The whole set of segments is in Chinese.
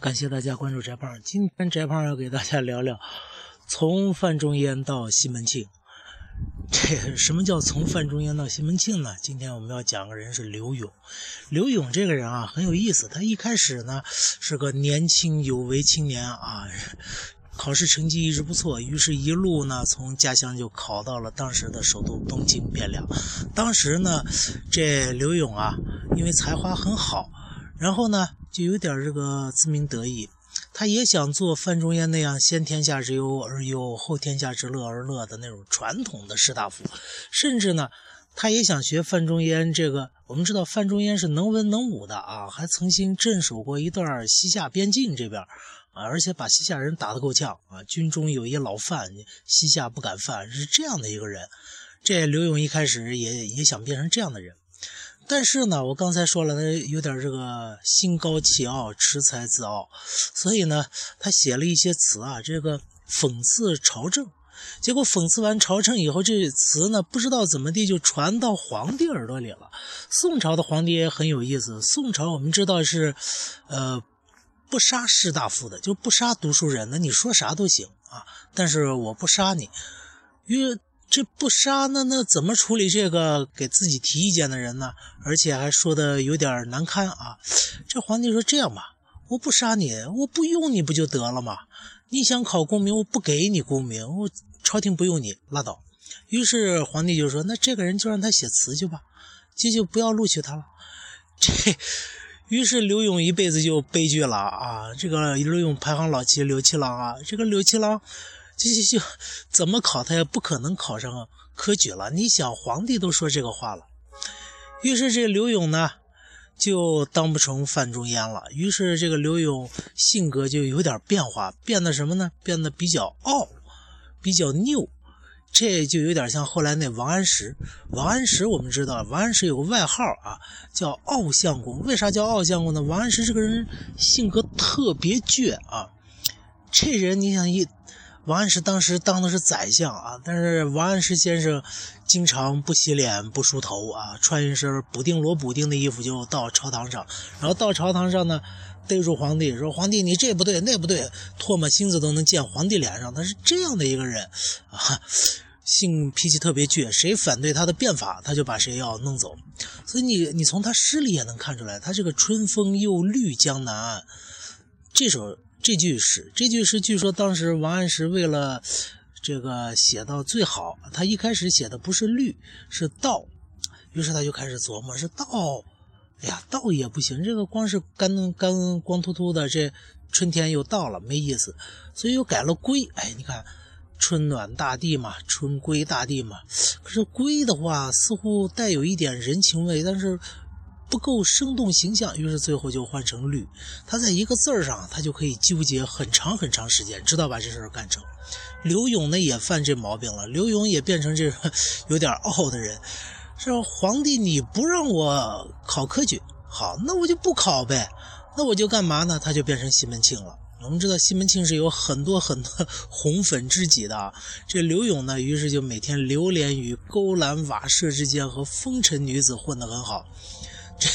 感谢大家关注翟胖。今天翟胖要给大家聊聊从范仲淹到西门庆。这什么叫从范仲淹到西门庆呢？今天我们要讲个人是刘勇。刘勇这个人啊很有意思，他一开始呢是个年轻有为青年啊，考试成绩一直不错，于是一路呢从家乡就考到了当时的首都东京汴梁。当时呢这刘勇啊因为才华很好，然后呢就有点这个自鸣得意。他也想做范仲淹那样先天下之忧而忧，后天下之乐而乐的那种传统的士大夫，甚至呢，他也想学范仲淹这个。我们知道范仲淹是能文能武的啊，还曾经镇守过一段西夏边境这边啊，而且把西夏人打得够呛啊。军中有一老犯，西夏不敢犯，是这样的一个人。这刘勇一开始也也想变成这样的人。但是呢，我刚才说了，他有点这个心高气傲、恃才自傲，所以呢，他写了一些词啊，这个讽刺朝政。结果讽刺完朝政以后，这词呢，不知道怎么地就传到皇帝耳朵里了。宋朝的皇帝也很有意思，宋朝我们知道是，呃，不杀士大夫的，就不杀读书人的，你说啥都行啊，但是我不杀你，因为。这不杀那那怎么处理这个给自己提意见的人呢？而且还说的有点难堪啊！这皇帝说：“这样吧，我不杀你，我不用你不就得了吗？你想考功名，我不给你功名，我朝廷不用你拉倒。”于是皇帝就说：“那这个人就让他写词去吧，这就不要录取他了。”这于是刘勇一辈子就悲剧了啊！这个刘勇排行老七，刘七郎啊，这个刘七郎。就就就怎么考他也不可能考上科举了。你想，皇帝都说这个话了，于是这刘勇呢就当不成范仲淹了。于是这个刘勇性格就有点变化，变得什么呢？变得比较傲，比较拗。这就有点像后来那王安石。王安石我们知道，王安石有个外号啊，叫傲相公。为啥叫傲相公呢？王安石这个人性格特别倔啊。这人你想一。王安石当时当的是宰相啊，但是王安石先生经常不洗脸、不梳头啊，穿一身补丁罗补丁的衣服就到朝堂上，然后到朝堂上呢，逮住皇帝说：“皇帝，你这不对，那不对，唾沫星子都能溅皇帝脸上。”他是这样的一个人啊，性脾气特别倔，谁反对他的变法，他就把谁要弄走。所以你你从他诗里也能看出来，他这个春风又绿江南岸这首。这句诗，这句诗，据说当时王安石为了这个写到最好，他一开始写的不是绿，是道，于是他就开始琢磨，是道，哎呀，道也不行，这个光是干干光秃秃的，这春天又到了，没意思，所以又改了归。哎，你看，春暖大地嘛，春归大地嘛，可是归的话，似乎带有一点人情味，但是。不够生动形象，于是最后就换成绿。他在一个字儿上，他就可以纠结很长很长时间，直到把这事儿干成。刘勇呢也犯这毛病了，刘勇也变成这个有点傲的人。说皇帝你不让我考科举，好，那我就不考呗。那我就干嘛呢？他就变成西门庆了。我们知道西门庆是有很多很多红粉知己的。这刘勇呢，于是就每天流连于勾栏瓦舍之间，和风尘女子混得很好。这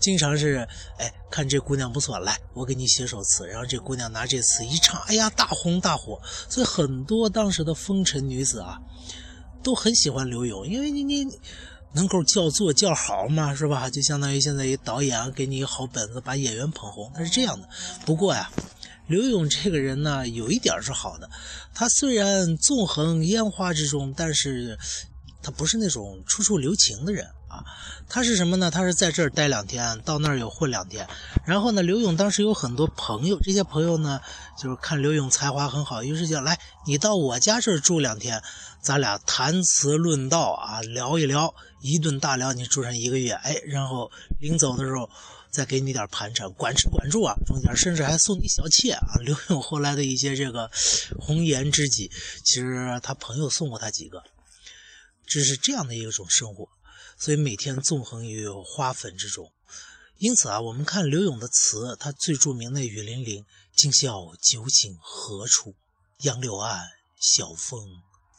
经常是，哎，看这姑娘不错，来，我给你写首词。然后这姑娘拿这词一唱，哎呀，大红大火。所以很多当时的风尘女子啊，都很喜欢刘勇，因为你你能够叫座叫好嘛，是吧？就相当于现在一导演给你一个好本子，把演员捧红，他是这样的。不过呀，刘勇这个人呢，有一点是好的，他虽然纵横烟花之中，但是他不是那种处处留情的人。他是什么呢？他是在这儿待两天，到那儿有混两天。然后呢，刘勇当时有很多朋友，这些朋友呢，就是看刘勇才华很好，于是就来你到我家这儿住两天，咱俩谈词论道啊，聊一聊，一顿大聊，你住上一个月，哎，然后临走的时候再给你点盘缠，管吃管住啊，中间甚至还送你小妾啊。刘勇后来的一些这个红颜知己，其实他朋友送过他几个，这是这样的一种生活。所以每天纵横于花粉之中，因此啊，我们看柳永的词，他最著名的《雨霖铃》：“今宵酒醒何处？杨柳岸，晓风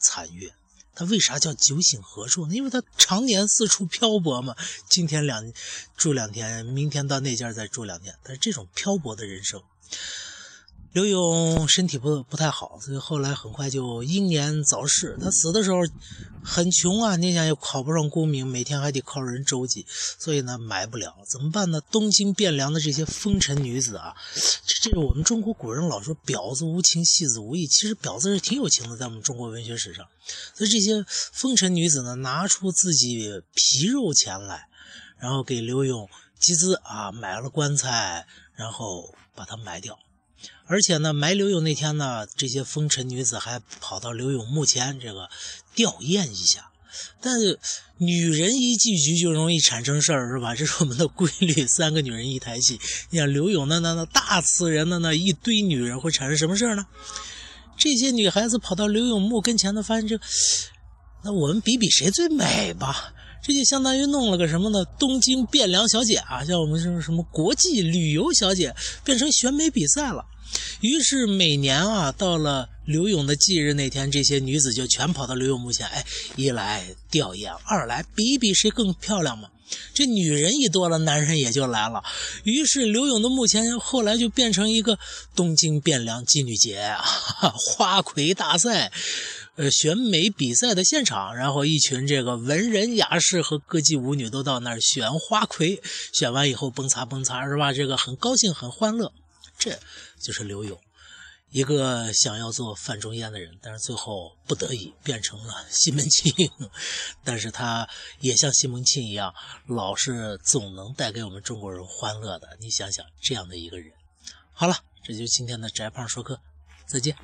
残月。”他为啥叫酒醒何处呢？因为他常年四处漂泊嘛，今天两住两天，明天到那家再住两天，但是这种漂泊的人生。刘勇身体不不太好，所以后来很快就英年早逝。他死的时候很穷啊，你想也考不上功名，每天还得靠人周济，所以呢埋不了，怎么办呢？东京汴梁的这些风尘女子啊，这这我们中国古人老说婊子无情，戏子无义，其实婊子是挺有情的，在我们中国文学史上。所以这些风尘女子呢，拿出自己皮肉钱来，然后给刘勇集资啊，买了棺材，然后把他埋掉。而且呢，埋刘勇那天呢，这些风尘女子还跑到刘勇墓前这个吊唁一下。但是女人一聚局就容易产生事儿，是吧？这是我们的规律，三个女人一台戏。你看刘勇那那那大词人的那一堆女人会产生什么事儿呢？这些女孩子跑到刘勇墓跟前呢，发现这，那我们比比谁最美吧。这就相当于弄了个什么呢？东京汴梁小姐啊，像我们是什么国际旅游小姐，变成选美比赛了。于是每年啊，到了刘勇的忌日那天，这些女子就全跑到刘勇墓前，哎，一来吊唁，二来比一比谁更漂亮嘛。这女人一多了，男人也就来了。于是刘勇的墓前后来就变成一个东京汴梁妓女节啊，花魁大赛，呃，选美比赛的现场。然后一群这个文人雅士和歌妓舞女都到那儿选花魁，选完以后蹦擦蹦擦，是吧？这个很高兴，很欢乐。这就是刘勇，一个想要做范仲淹的人，但是最后不得已变成了西门庆。但是他也像西门庆一样，老是总能带给我们中国人欢乐的。你想想，这样的一个人。好了，这就是今天的翟胖说课，再见。